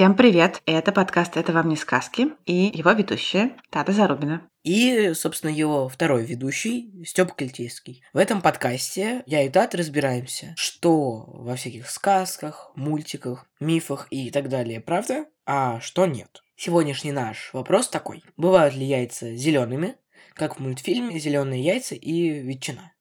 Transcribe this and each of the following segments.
Всем привет! Это подкаст «Это вам не сказки» и его ведущая Тата Зарубина. И, собственно, его второй ведущий, Степ Кельтейский. В этом подкасте я и Тат разбираемся, что во всяких сказках, мультиках, мифах и так далее правда, а что нет. Сегодняшний наш вопрос такой. Бывают ли яйца зелеными, как в мультфильме «Зеленые яйца и ветчина»?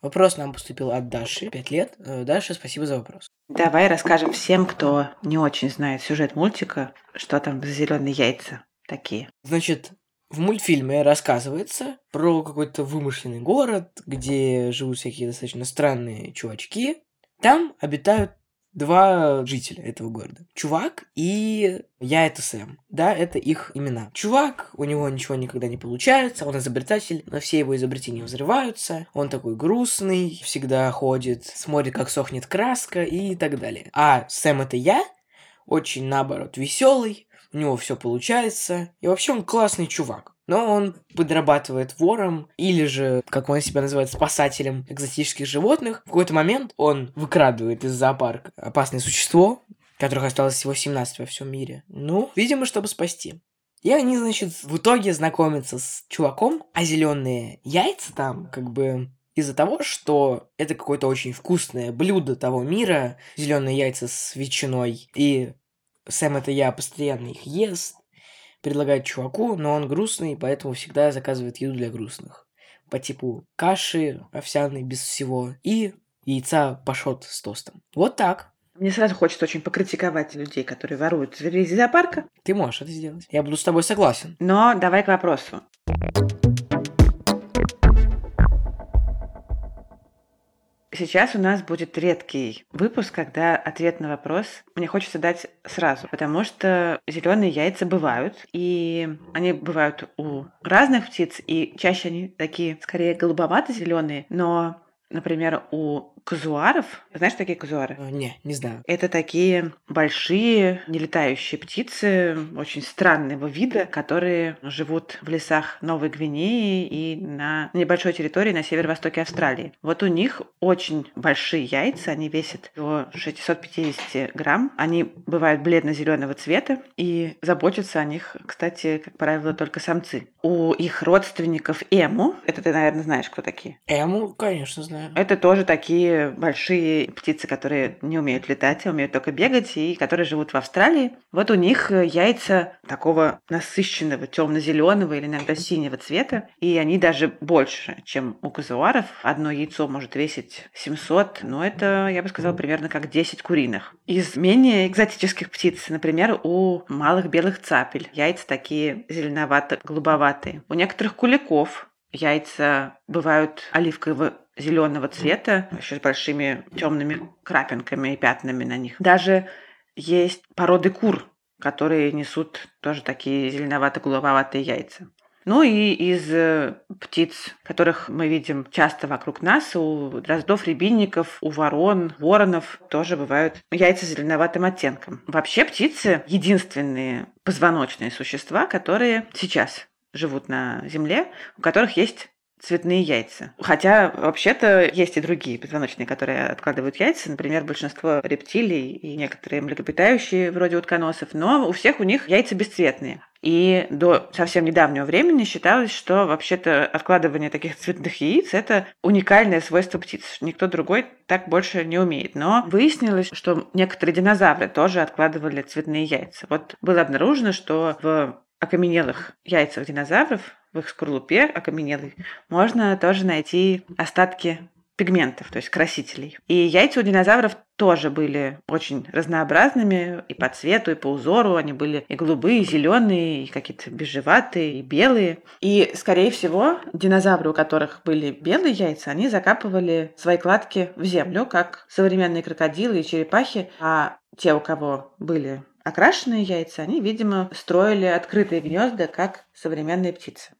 Вопрос нам поступил от Даши, 5 лет. Э, Даша, спасибо за вопрос. Давай расскажем всем, кто не очень знает сюжет мультика, что там за зеленые яйца такие. Значит, в мультфильме рассказывается про какой-то вымышленный город, где живут всякие достаточно странные чувачки. Там обитают два жителя этого города. Чувак и я это Сэм. Да, это их имена. Чувак, у него ничего никогда не получается, он изобретатель, но все его изобретения взрываются, он такой грустный, всегда ходит, смотрит, как сохнет краска и так далее. А Сэм это я, очень, наоборот, веселый, у него все получается, и вообще он классный чувак. Но он подрабатывает вором, или же, как он себя называет, спасателем экзотических животных. В какой-то момент он выкрадывает из зоопарка опасное существо, которых осталось всего 17 во всем мире. Ну, видимо, чтобы спасти. И они, значит, в итоге знакомятся с чуваком, а зеленые яйца там, как бы, из-за того, что это какое-то очень вкусное блюдо того мира, зеленые яйца с ветчиной, и Сэм это я постоянно их ест, предлагает чуваку, но он грустный, поэтому всегда заказывает еду для грустных. По типу каши овсяной без всего и яйца пашот с тостом. Вот так. Мне сразу хочется очень покритиковать людей, которые воруют зверей из зоопарка. Ты можешь это сделать. Я буду с тобой согласен. Но давай к вопросу. Сейчас у нас будет редкий выпуск, когда ответ на вопрос мне хочется дать сразу, потому что зеленые яйца бывают, и они бывают у разных птиц, и чаще они такие скорее голубовато-зеленые, но Например, у казуаров, знаешь такие казуары? Э, Не, не знаю. Это такие большие нелетающие птицы, очень странного вида, которые живут в лесах Новой Гвинеи и на небольшой территории на северо-востоке Австралии. Вот у них очень большие яйца, они весят до 650 грамм. Они бывают бледно-зеленого цвета и заботятся о них, кстати, как правило, только самцы. У их родственников эму, это ты, наверное, знаешь, кто такие? Эму, конечно, знаю. Это тоже такие большие птицы, которые не умеют летать, а умеют только бегать, и которые живут в Австралии. Вот у них э, яйца такого насыщенного темно-зеленого или иногда синего цвета, и они даже больше, чем у казуаров. Одно яйцо может весить 700, но это, я бы сказала, примерно как 10 куриных. Из менее экзотических птиц, например, у малых белых цапель яйца такие зеленовато-голубоватые. У некоторых куликов Яйца бывают оливкового зеленого цвета, еще с большими темными крапинками и пятнами на них. Даже есть породы кур, которые несут тоже такие зеленовато-голубоватые яйца. Ну и из э, птиц, которых мы видим часто вокруг нас, у дроздов, рябинников, у ворон, воронов тоже бывают яйца с зеленоватым оттенком. Вообще птицы единственные позвоночные существа, которые сейчас живут на Земле, у которых есть цветные яйца. Хотя вообще-то есть и другие позвоночные, которые откладывают яйца, например, большинство рептилий и некоторые млекопитающие вроде утконосов, но у всех у них яйца бесцветные. И до совсем недавнего времени считалось, что вообще-то откладывание таких цветных яиц – это уникальное свойство птиц. Никто другой так больше не умеет. Но выяснилось, что некоторые динозавры тоже откладывали цветные яйца. Вот было обнаружено, что в окаменелых яйцах динозавров, в их скорлупе окаменелой, можно тоже найти остатки пигментов, то есть красителей. И яйца у динозавров тоже были очень разнообразными и по цвету, и по узору. Они были и голубые, и зеленые, и какие-то бежеватые, и белые. И, скорее всего, динозавры, у которых были белые яйца, они закапывали свои кладки в землю, как современные крокодилы и черепахи, а те, у кого были окрашенные яйца, они, видимо, строили открытые гнезда, как современные птицы.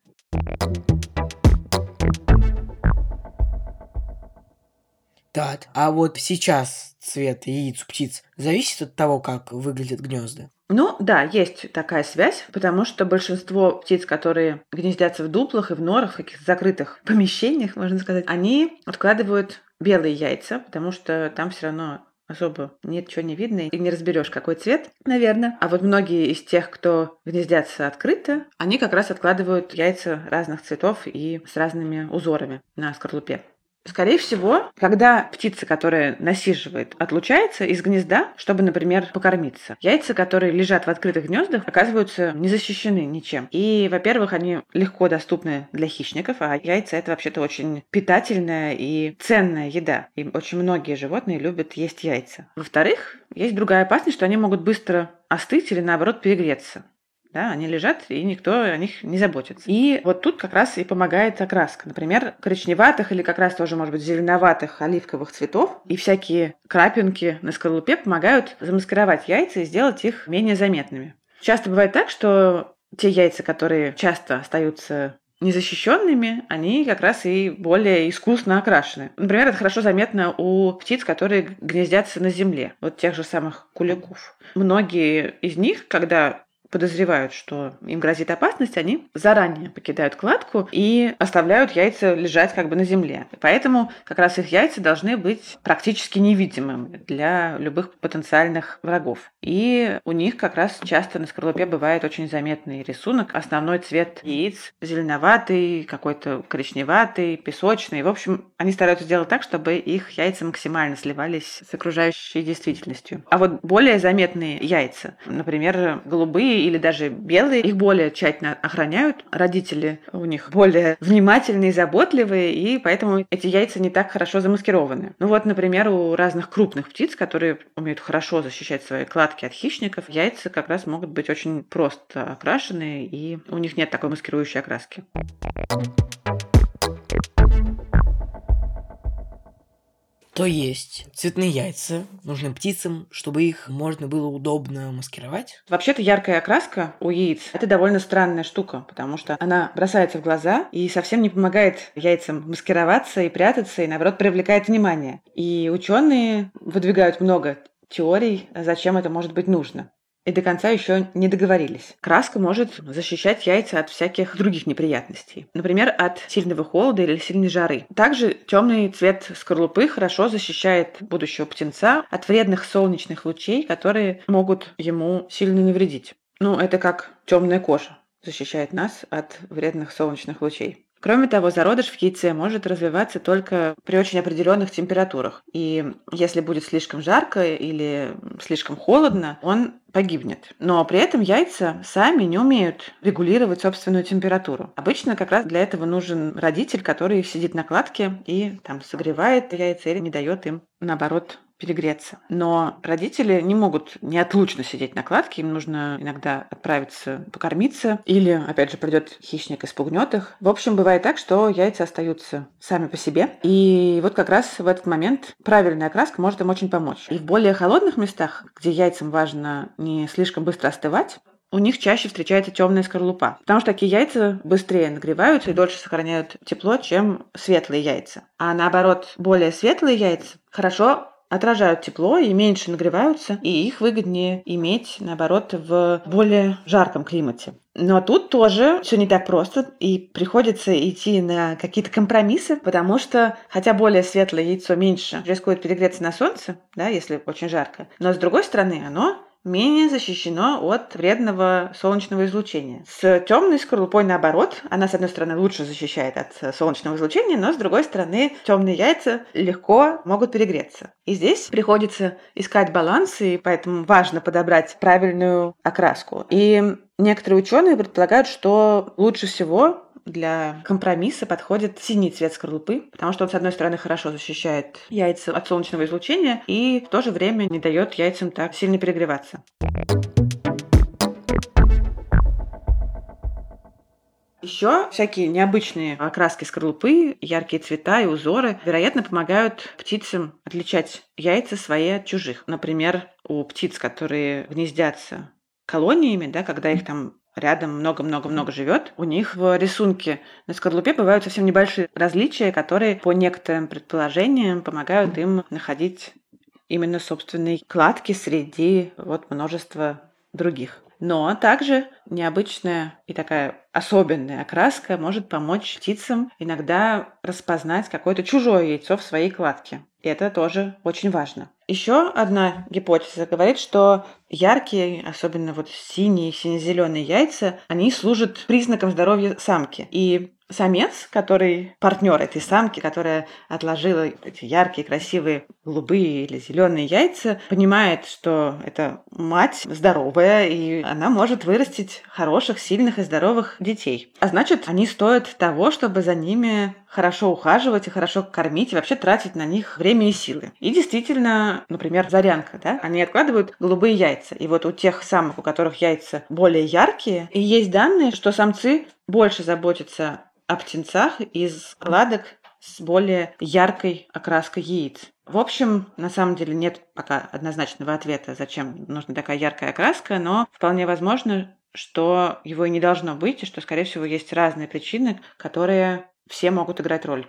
Так, а вот сейчас цвет яиц у птиц зависит от того, как выглядят гнезда? Ну да, есть такая связь, потому что большинство птиц, которые гнездятся в дуплах и в норах, в каких-то закрытых помещениях, можно сказать, они откладывают белые яйца, потому что там все равно особо ничего не видно и не разберешь, какой цвет, наверное. А вот многие из тех, кто гнездятся открыто, они как раз откладывают яйца разных цветов и с разными узорами на скорлупе. Скорее всего, когда птица, которая насиживает, отлучается из гнезда, чтобы, например, покормиться, яйца, которые лежат в открытых гнездах, оказываются не защищены ничем. И, во-первых, они легко доступны для хищников, а яйца это вообще-то очень питательная и ценная еда. И очень многие животные любят есть яйца. Во-вторых, есть другая опасность, что они могут быстро остыть или наоборот перегреться. Да, они лежат, и никто о них не заботится. И вот тут как раз и помогает окраска. Например, коричневатых или как раз тоже, может быть, зеленоватых оливковых цветов и всякие крапинки на скорлупе помогают замаскировать яйца и сделать их менее заметными. Часто бывает так, что те яйца, которые часто остаются незащищенными, они как раз и более искусно окрашены. Например, это хорошо заметно у птиц, которые гнездятся на земле, вот тех же самых куликов. Многие из них, когда подозревают, что им грозит опасность, они заранее покидают кладку и оставляют яйца лежать как бы на земле. Поэтому как раз их яйца должны быть практически невидимыми для любых потенциальных врагов. И у них как раз часто на скорлупе бывает очень заметный рисунок. Основной цвет яиц зеленоватый, какой-то коричневатый, песочный. В общем, они стараются сделать так, чтобы их яйца максимально сливались с окружающей действительностью. А вот более заметные яйца, например, голубые или даже белые, их более тщательно охраняют. Родители у них более внимательные, заботливые, и поэтому эти яйца не так хорошо замаскированы. Ну вот, например, у разных крупных птиц, которые умеют хорошо защищать свои кладки от хищников, яйца как раз могут быть очень просто окрашены, и у них нет такой маскирующей окраски. То есть цветные яйца нужны птицам, чтобы их можно было удобно маскировать? Вообще-то яркая окраска у яиц – это довольно странная штука, потому что она бросается в глаза и совсем не помогает яйцам маскироваться и прятаться, и наоборот привлекает внимание. И ученые выдвигают много теорий, зачем это может быть нужно и до конца еще не договорились. Краска может защищать яйца от всяких других неприятностей. Например, от сильного холода или сильной жары. Также темный цвет скорлупы хорошо защищает будущего птенца от вредных солнечных лучей, которые могут ему сильно навредить. Ну, это как темная кожа защищает нас от вредных солнечных лучей. Кроме того, зародыш в яйце может развиваться только при очень определенных температурах. И если будет слишком жарко или слишком холодно, он погибнет. Но при этом яйца сами не умеют регулировать собственную температуру. Обычно как раз для этого нужен родитель, который сидит на кладке и там согревает яйца или не дает им, наоборот, перегреться. Но родители не могут неотлучно сидеть на кладке, им нужно иногда отправиться покормиться, или, опять же, придет хищник и спугнет их. В общем, бывает так, что яйца остаются сами по себе, и вот как раз в этот момент правильная окраска может им очень помочь. И в более холодных местах, где яйцам важно не слишком быстро остывать, у них чаще встречается темная скорлупа, потому что такие яйца быстрее нагреваются и дольше сохраняют тепло, чем светлые яйца. А наоборот, более светлые яйца хорошо отражают тепло и меньше нагреваются, и их выгоднее иметь, наоборот, в более жарком климате. Но тут тоже все не так просто, и приходится идти на какие-то компромиссы, потому что, хотя более светлое яйцо меньше рискует перегреться на солнце, да, если очень жарко, но с другой стороны, оно менее защищено от вредного солнечного излучения. С темной скорлупой наоборот, она с одной стороны лучше защищает от солнечного излучения, но с другой стороны темные яйца легко могут перегреться. И здесь приходится искать баланс, и поэтому важно подобрать правильную окраску. И некоторые ученые предполагают, что лучше всего для компромисса подходит синий цвет скорлупы, потому что он, с одной стороны, хорошо защищает яйца от солнечного излучения и в то же время не дает яйцам так сильно перегреваться. Еще всякие необычные окраски скорлупы, яркие цвета и узоры, вероятно, помогают птицам отличать яйца свои от чужих. Например, у птиц, которые гнездятся колониями, да, когда их там рядом много-много-много живет, у них в рисунке на скорлупе бывают совсем небольшие различия, которые по некоторым предположениям помогают им находить именно собственные кладки среди вот множества других. Но также необычная и такая особенная окраска может помочь птицам иногда распознать какое-то чужое яйцо в своей кладке. Это тоже очень важно. Еще одна гипотеза говорит, что яркие, особенно вот синие, сине-зеленые яйца, они служат признаком здоровья самки. И самец, который партнер этой самки, которая отложила эти яркие, красивые голубые или зеленые яйца, понимает, что это мать здоровая, и она может вырастить хороших, сильных и здоровых детей. А значит, они стоят того, чтобы за ними хорошо ухаживать и хорошо кормить, и вообще тратить на них время и силы. И действительно, например, зарянка, да, они откладывают голубые яйца. И вот у тех самок, у которых яйца более яркие, и есть данные, что самцы больше заботятся о птенцах из кладок с более яркой окраской яиц. В общем, на самом деле нет пока однозначного ответа, зачем нужна такая яркая окраска, но вполне возможно, что его и не должно быть, и что, скорее всего, есть разные причины, которые все могут играть роль.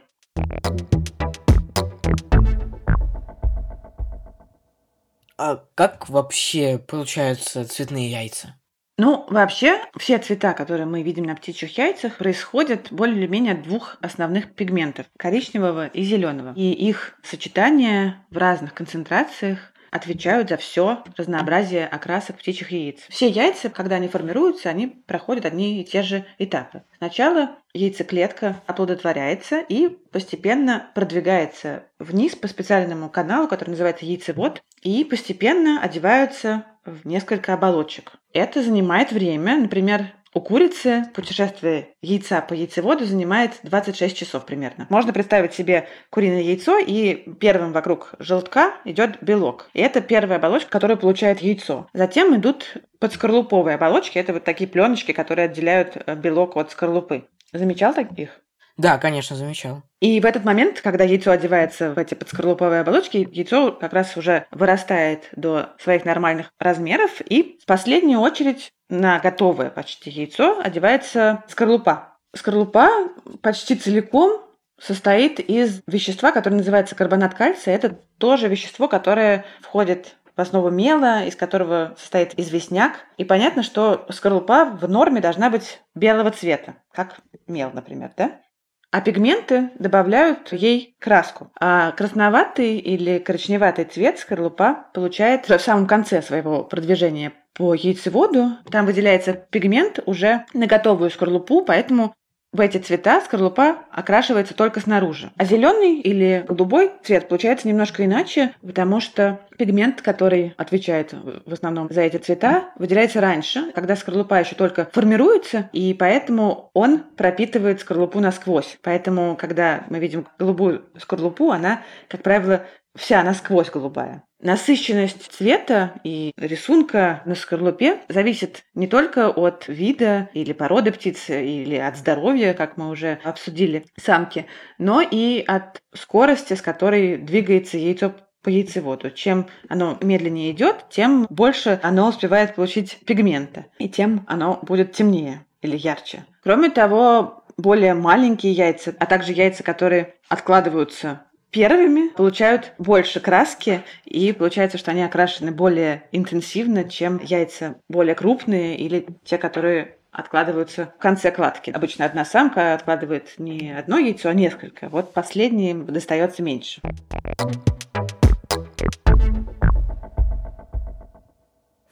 А как вообще получаются цветные яйца? Ну, вообще, все цвета, которые мы видим на птичьих яйцах, происходят более или менее от двух основных пигментов – коричневого и зеленого. И их сочетание в разных концентрациях отвечают за все разнообразие окрасок птичьих яиц. Все яйца, когда они формируются, они проходят одни и те же этапы. Сначала яйцеклетка оплодотворяется и постепенно продвигается вниз по специальному каналу, который называется яйцевод, и постепенно одеваются в несколько оболочек. Это занимает время. Например, у курицы путешествие яйца по яйцеводу занимает 26 часов примерно. Можно представить себе куриное яйцо, и первым вокруг желтка идет белок. И это первая оболочка, которая получает яйцо. Затем идут подскорлуповые оболочки. Это вот такие пленочки, которые отделяют э, белок от скорлупы. Замечал таких? Да, конечно, замечал. И в этот момент, когда яйцо одевается в эти подскорлуповые оболочки, яйцо как раз уже вырастает до своих нормальных размеров, и в последнюю очередь на готовое почти яйцо одевается скорлупа. Скорлупа почти целиком состоит из вещества, которое называется карбонат кальция. Это тоже вещество, которое входит в основу мела, из которого состоит известняк. И понятно, что скорлупа в норме должна быть белого цвета, как мел, например, да? А пигменты добавляют ей краску. А красноватый или коричневатый цвет скорлупа получает в самом конце своего продвижения по яйцеводу. Там выделяется пигмент уже на готовую скорлупу, поэтому в эти цвета скорлупа окрашивается только снаружи. А зеленый или голубой цвет получается немножко иначе, потому что пигмент, который отвечает в основном за эти цвета, выделяется раньше, когда скорлупа еще только формируется, и поэтому он пропитывает скорлупу насквозь. Поэтому, когда мы видим голубую скорлупу, она, как правило, вся насквозь голубая. Насыщенность цвета и рисунка на скорлупе зависит не только от вида или породы птицы, или от здоровья, как мы уже обсудили, самки, но и от скорости, с которой двигается яйцо по яйцеводу. Чем оно медленнее идет, тем больше оно успевает получить пигмента, и тем оно будет темнее или ярче. Кроме того, более маленькие яйца, а также яйца, которые откладываются первыми получают больше краски, и получается, что они окрашены более интенсивно, чем яйца более крупные или те, которые откладываются в конце кладки. Обычно одна самка откладывает не одно яйцо, а несколько. Вот последним достается меньше.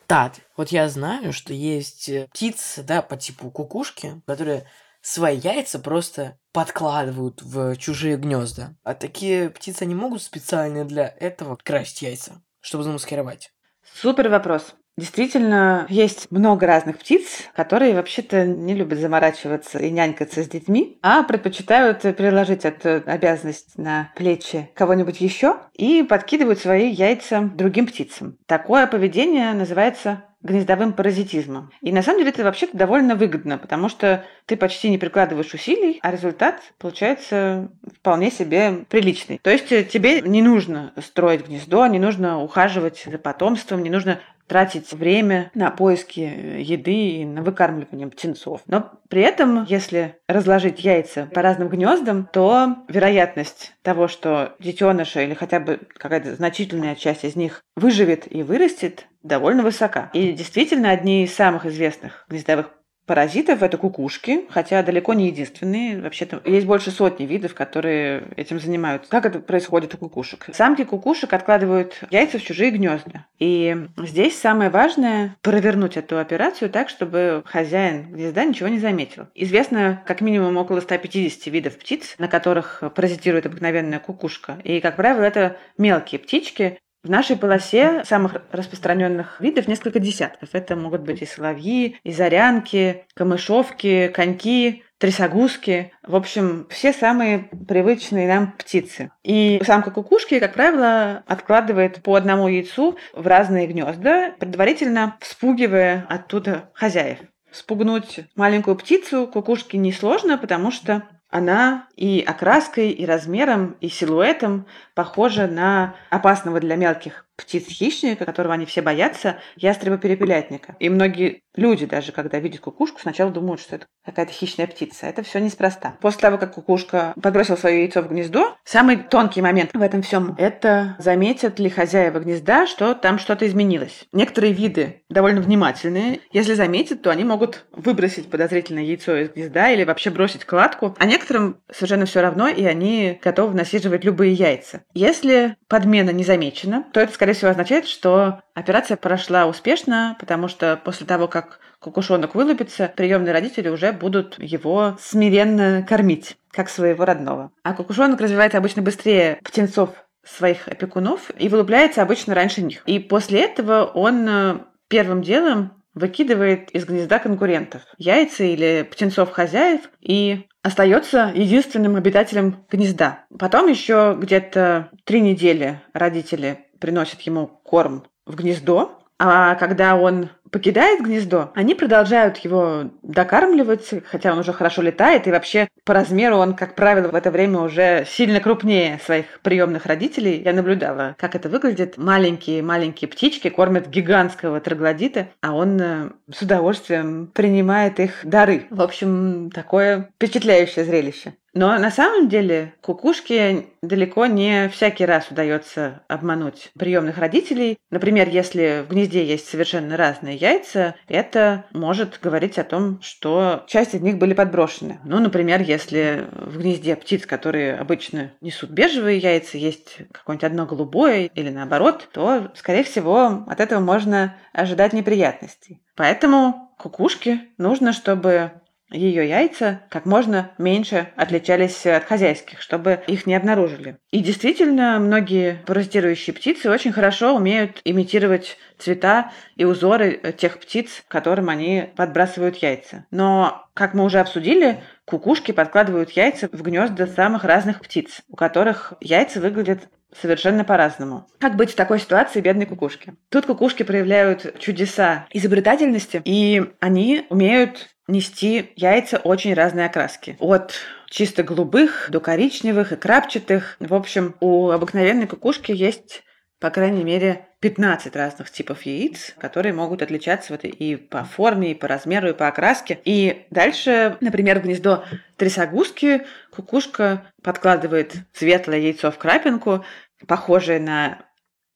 Так, вот я знаю, что есть птицы, да, по типу кукушки, которые свои яйца просто подкладывают в чужие гнезда. А такие птицы не могут специально для этого красть яйца, чтобы замаскировать. Супер вопрос. Действительно, есть много разных птиц, которые вообще-то не любят заморачиваться и нянькаться с детьми, а предпочитают переложить эту обязанность на плечи кого-нибудь еще и подкидывают свои яйца другим птицам. Такое поведение называется гнездовым паразитизмом. И на самом деле это вообще-то довольно выгодно, потому что ты почти не прикладываешь усилий, а результат получается вполне себе приличный. То есть тебе не нужно строить гнездо, не нужно ухаживать за потомством, не нужно тратить время на поиски еды и на выкармливание птенцов. Но при этом, если разложить яйца по разным гнездам, то вероятность того, что детеныша или хотя бы какая-то значительная часть из них выживет и вырастет, довольно высока. И действительно, одни из самых известных гнездовых паразитов это кукушки, хотя далеко не единственные. Вообще-то есть больше сотни видов, которые этим занимаются. Как это происходит у кукушек? Самки кукушек откладывают яйца в чужие гнезда. И здесь самое важное провернуть эту операцию так, чтобы хозяин гнезда ничего не заметил. Известно как минимум около 150 видов птиц, на которых паразитирует обыкновенная кукушка. И, как правило, это мелкие птички, в нашей полосе самых распространенных видов несколько десятков. Это могут быть и соловьи, и зарянки, камышовки, коньки, трясогузки. В общем, все самые привычные нам птицы. И самка кукушки, как правило, откладывает по одному яйцу в разные гнезда, предварительно вспугивая оттуда хозяев. Спугнуть маленькую птицу кукушки несложно, потому что она и окраской, и размером, и силуэтом похожа на опасного для мелких птиц-хищника, которого они все боятся, ястреба-перепелятника. И многие люди, даже когда видят кукушку, сначала думают, что это какая-то хищная птица. Это все неспроста. После того, как кукушка подбросила свое яйцо в гнездо, самый тонкий момент в этом всем – это заметят ли хозяева гнезда, что там что-то изменилось. Некоторые виды довольно внимательные. Если заметят, то они могут выбросить подозрительное яйцо из гнезда или вообще бросить кладку. А некоторым совершенно все равно, и они готовы насиживать любые яйца. Если подмена не замечена, то это, скорее скорее всего, означает, что операция прошла успешно, потому что после того, как кукушонок вылупится, приемные родители уже будут его смиренно кормить, как своего родного. А кукушонок развивается обычно быстрее птенцов своих опекунов и вылупляется обычно раньше них. И после этого он э, первым делом выкидывает из гнезда конкурентов яйца или птенцов хозяев и остается единственным обитателем гнезда. Потом еще где-то три недели родители приносят ему корм в гнездо, а когда он покидает гнездо, они продолжают его докармливать, хотя он уже хорошо летает, и вообще по размеру он, как правило, в это время уже сильно крупнее своих приемных родителей. Я наблюдала, как это выглядит. Маленькие-маленькие птички кормят гигантского троглодита, а он э, с удовольствием принимает их дары. В общем, такое впечатляющее зрелище. Но на самом деле кукушке далеко не всякий раз удается обмануть приемных родителей. Например, если в гнезде есть совершенно разные яйца, это может говорить о том, что часть из них были подброшены. Ну, например, если в гнезде птиц, которые обычно несут бежевые яйца, есть какое-нибудь одно голубое или наоборот, то, скорее всего, от этого можно ожидать неприятностей. Поэтому кукушке нужно, чтобы ее яйца как можно меньше отличались от хозяйских, чтобы их не обнаружили. И действительно, многие паразитирующие птицы очень хорошо умеют имитировать цвета и узоры тех птиц, которым они подбрасывают яйца. Но, как мы уже обсудили, кукушки подкладывают яйца в гнезда самых разных птиц, у которых яйца выглядят совершенно по-разному. Как быть в такой ситуации бедной кукушки? Тут кукушки проявляют чудеса изобретательности, и они умеют нести яйца очень разной окраски. От чисто голубых до коричневых и крапчатых. В общем, у обыкновенной кукушки есть по крайней мере, 15 разных типов яиц, которые могут отличаться вот и по форме, и по размеру, и по окраске. И дальше, например, в гнездо трясогузки кукушка подкладывает светлое яйцо в крапинку, похожее на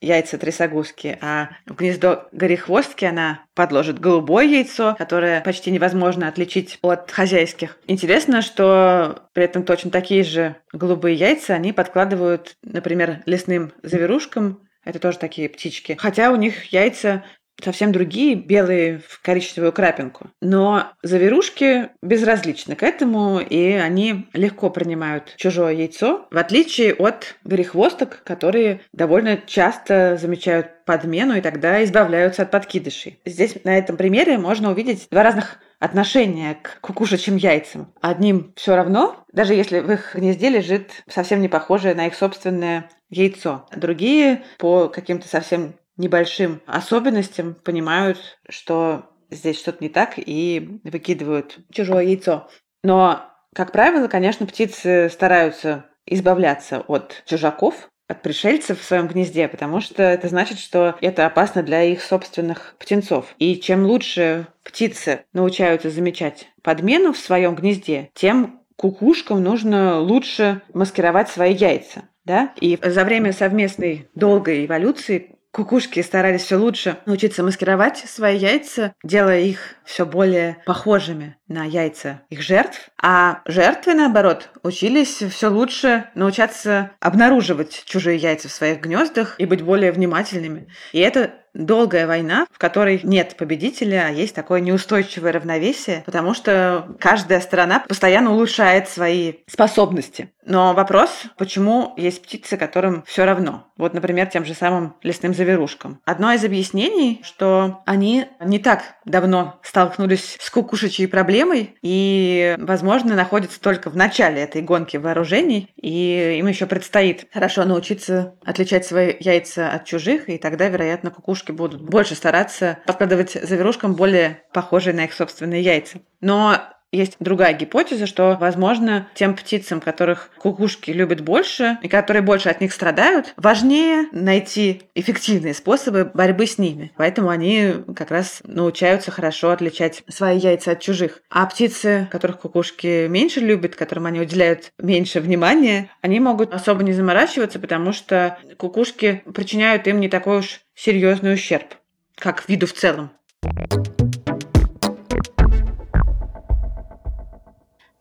яйца трясогузки, а в гнездо горехвостки она подложит голубое яйцо, которое почти невозможно отличить от хозяйских. Интересно, что при этом точно такие же голубые яйца они подкладывают, например, лесным заверушкам, это тоже такие птички. Хотя у них яйца совсем другие, белые в коричневую крапинку. Но заверушки безразличны к этому, и они легко принимают чужое яйцо, в отличие от горехвосток, которые довольно часто замечают подмену и тогда избавляются от подкидышей. Здесь на этом примере можно увидеть два разных отношение к кукушечьим яйцам. Одним все равно, даже если в их гнезде лежит совсем не похожее на их собственное яйцо. Другие по каким-то совсем небольшим особенностям понимают, что здесь что-то не так и выкидывают чужое яйцо. Но, как правило, конечно, птицы стараются избавляться от чужаков, от пришельцев в своем гнезде, потому что это значит, что это опасно для их собственных птенцов. И чем лучше птицы научаются замечать подмену в своем гнезде, тем кукушкам нужно лучше маскировать свои яйца. Да? И за время совместной долгой эволюции кукушки старались все лучше научиться маскировать свои яйца, делая их все более похожими на яйца их жертв. А жертвы, наоборот, учились все лучше научаться обнаруживать чужие яйца в своих гнездах и быть более внимательными. И это долгая война, в которой нет победителя, а есть такое неустойчивое равновесие, потому что каждая страна постоянно улучшает свои способности. Но вопрос, почему есть птицы, которым все равно? Вот, например, тем же самым лесным заверушкам. Одно из объяснений, что они не так давно столкнулись с кукушечьей проблемой и, возможно, находятся только в начале этой гонки вооружений, и им еще предстоит хорошо научиться отличать свои яйца от чужих, и тогда, вероятно, кукушки будут больше стараться подкладывать заверушкам более похожие на их собственные яйца. Но есть другая гипотеза, что, возможно, тем птицам, которых кукушки любят больше и которые больше от них страдают, важнее найти эффективные способы борьбы с ними. Поэтому они как раз научаются хорошо отличать свои яйца от чужих. А птицы, которых кукушки меньше любят, которым они уделяют меньше внимания, они могут особо не заморачиваться, потому что кукушки причиняют им не такой уж серьезный ущерб, как виду в целом.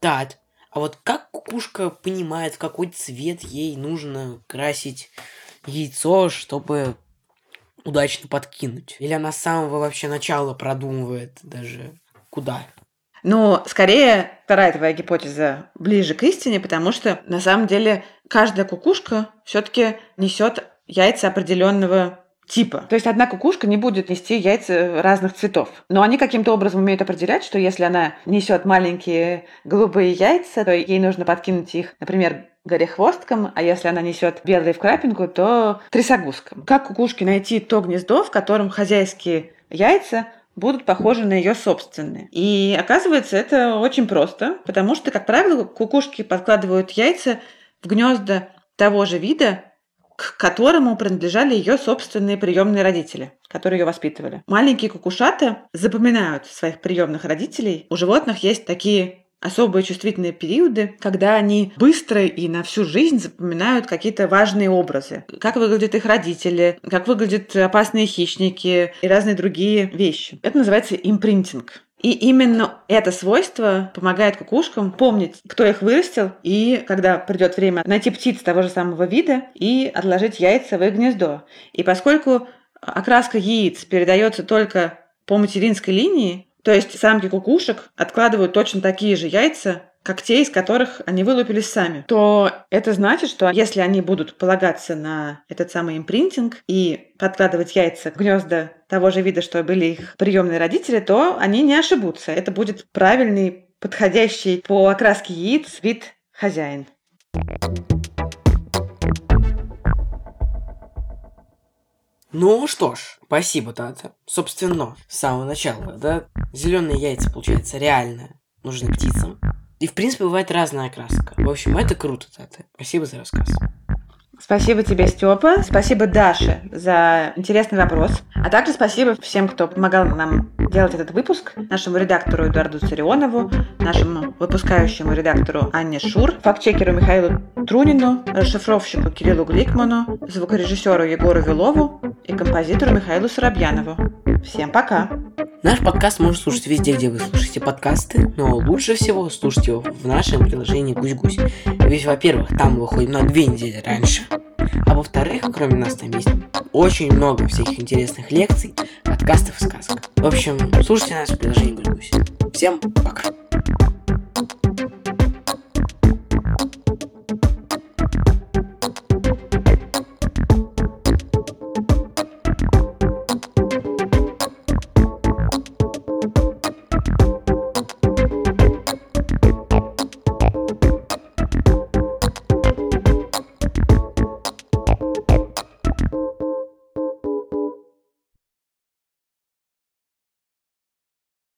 Так, а вот как кукушка понимает, в какой цвет ей нужно красить яйцо, чтобы удачно подкинуть? Или она с самого вообще начала продумывает даже куда? Ну, скорее, вторая твоя гипотеза ближе к истине, потому что на самом деле каждая кукушка все-таки несет яйца определенного типа. То есть одна кукушка не будет нести яйца разных цветов. Но они каким-то образом умеют определять, что если она несет маленькие голубые яйца, то ей нужно подкинуть их, например, горехвосткам, а если она несет белые в крапинку, то трясогузкам. Как кукушке найти то гнездо, в котором хозяйские яйца будут похожи на ее собственные. И оказывается, это очень просто, потому что, как правило, кукушки подкладывают яйца в гнезда того же вида, к которому принадлежали ее собственные приемные родители, которые ее воспитывали. Маленькие кукушата запоминают своих приемных родителей. У животных есть такие особые чувствительные периоды, когда они быстро и на всю жизнь запоминают какие-то важные образы. Как выглядят их родители, как выглядят опасные хищники и разные другие вещи. Это называется импринтинг. И именно это свойство помогает кукушкам помнить, кто их вырастил, и когда придет время найти птиц того же самого вида и отложить яйца в их гнездо. И поскольку окраска яиц передается только по материнской линии, то есть самки кукушек откладывают точно такие же яйца, как те, из которых они вылупились сами, то это значит, что если они будут полагаться на этот самый импринтинг и подкладывать яйца в гнезда того же вида, что были их приемные родители, то они не ошибутся. Это будет правильный, подходящий по окраске яиц вид хозяин. Ну что ж, спасибо, Тата. Собственно, с самого начала, да? Зеленые яйца, получается, реально нужны птицам. И, в принципе, бывает разная окраска. В общем, это круто, Тата. Спасибо за рассказ. Спасибо тебе, Степа. Спасибо Даше за интересный вопрос. А также спасибо всем, кто помогал нам делать этот выпуск. Нашему редактору Эдуарду Царионову, нашему выпускающему редактору Анне Шур, фактчекеру Михаилу Трунину, расшифровщику Кириллу Гликману, звукорежиссеру Егору Вилову и композитору Михаилу Соробьянову. Всем пока! Наш подкаст можно слушать везде, где вы слушаете подкасты, но лучше всего слушать его в нашем приложении «Гусь-Гусь». Ведь, во-первых, там мы выходим на две недели раньше, А во-вторых, кроме нас там есть очень много всяких интересных лекций, подкастов и сказок. В общем, слушайте нас в приложении Гусь Всем пока!